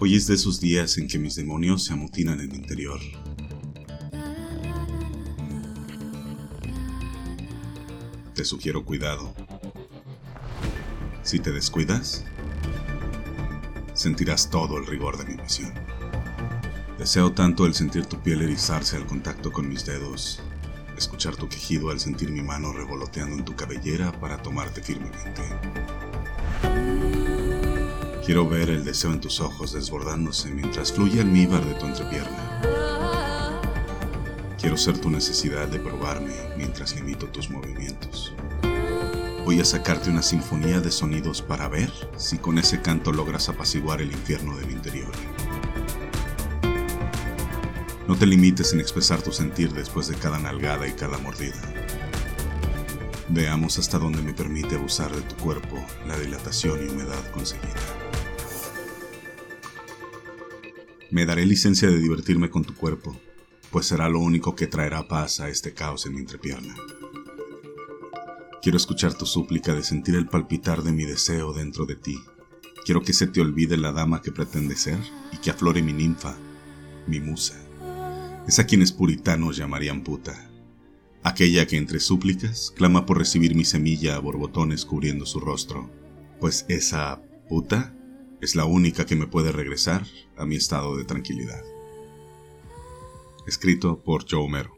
Hoy es de esos días en que mis demonios se amotinan en mi interior. Te sugiero cuidado. Si te descuidas, sentirás todo el rigor de mi misión. Deseo tanto el sentir tu piel erizarse al contacto con mis dedos, escuchar tu quejido al sentir mi mano revoloteando en tu cabellera para tomarte firmemente. Quiero ver el deseo en tus ojos desbordándose mientras fluye almíbar de tu entrepierna. Quiero ser tu necesidad de probarme mientras limito tus movimientos. Voy a sacarte una sinfonía de sonidos para ver si con ese canto logras apaciguar el infierno del interior. No te limites en expresar tu sentir después de cada nalgada y cada mordida. Veamos hasta dónde me permite abusar de tu cuerpo la dilatación y humedad conseguida. Me daré licencia de divertirme con tu cuerpo, pues será lo único que traerá paz a este caos en mi entrepierna. Quiero escuchar tu súplica de sentir el palpitar de mi deseo dentro de ti. Quiero que se te olvide la dama que pretende ser y que aflore mi ninfa, mi musa. Es a quienes puritanos llamarían puta. Aquella que entre súplicas clama por recibir mi semilla a borbotones cubriendo su rostro. Pues esa puta es la única que me puede regresar a mi estado de tranquilidad. Escrito por Joe Homero.